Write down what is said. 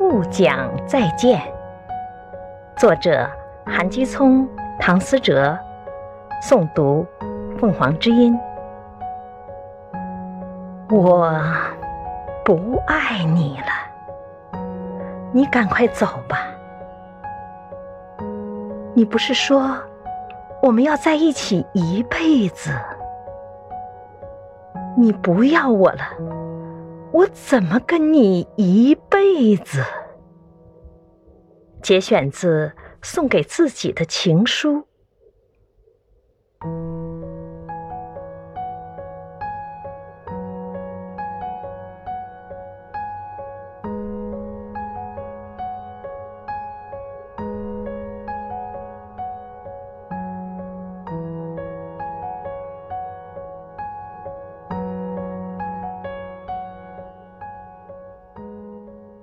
不讲再见。作者：韩基聪、唐思哲，诵读：凤凰之音。我不爱你了，你赶快走吧。你不是说我们要在一起一辈子？你不要我了，我怎么跟你一辈子？节选自《送给自己的情书》。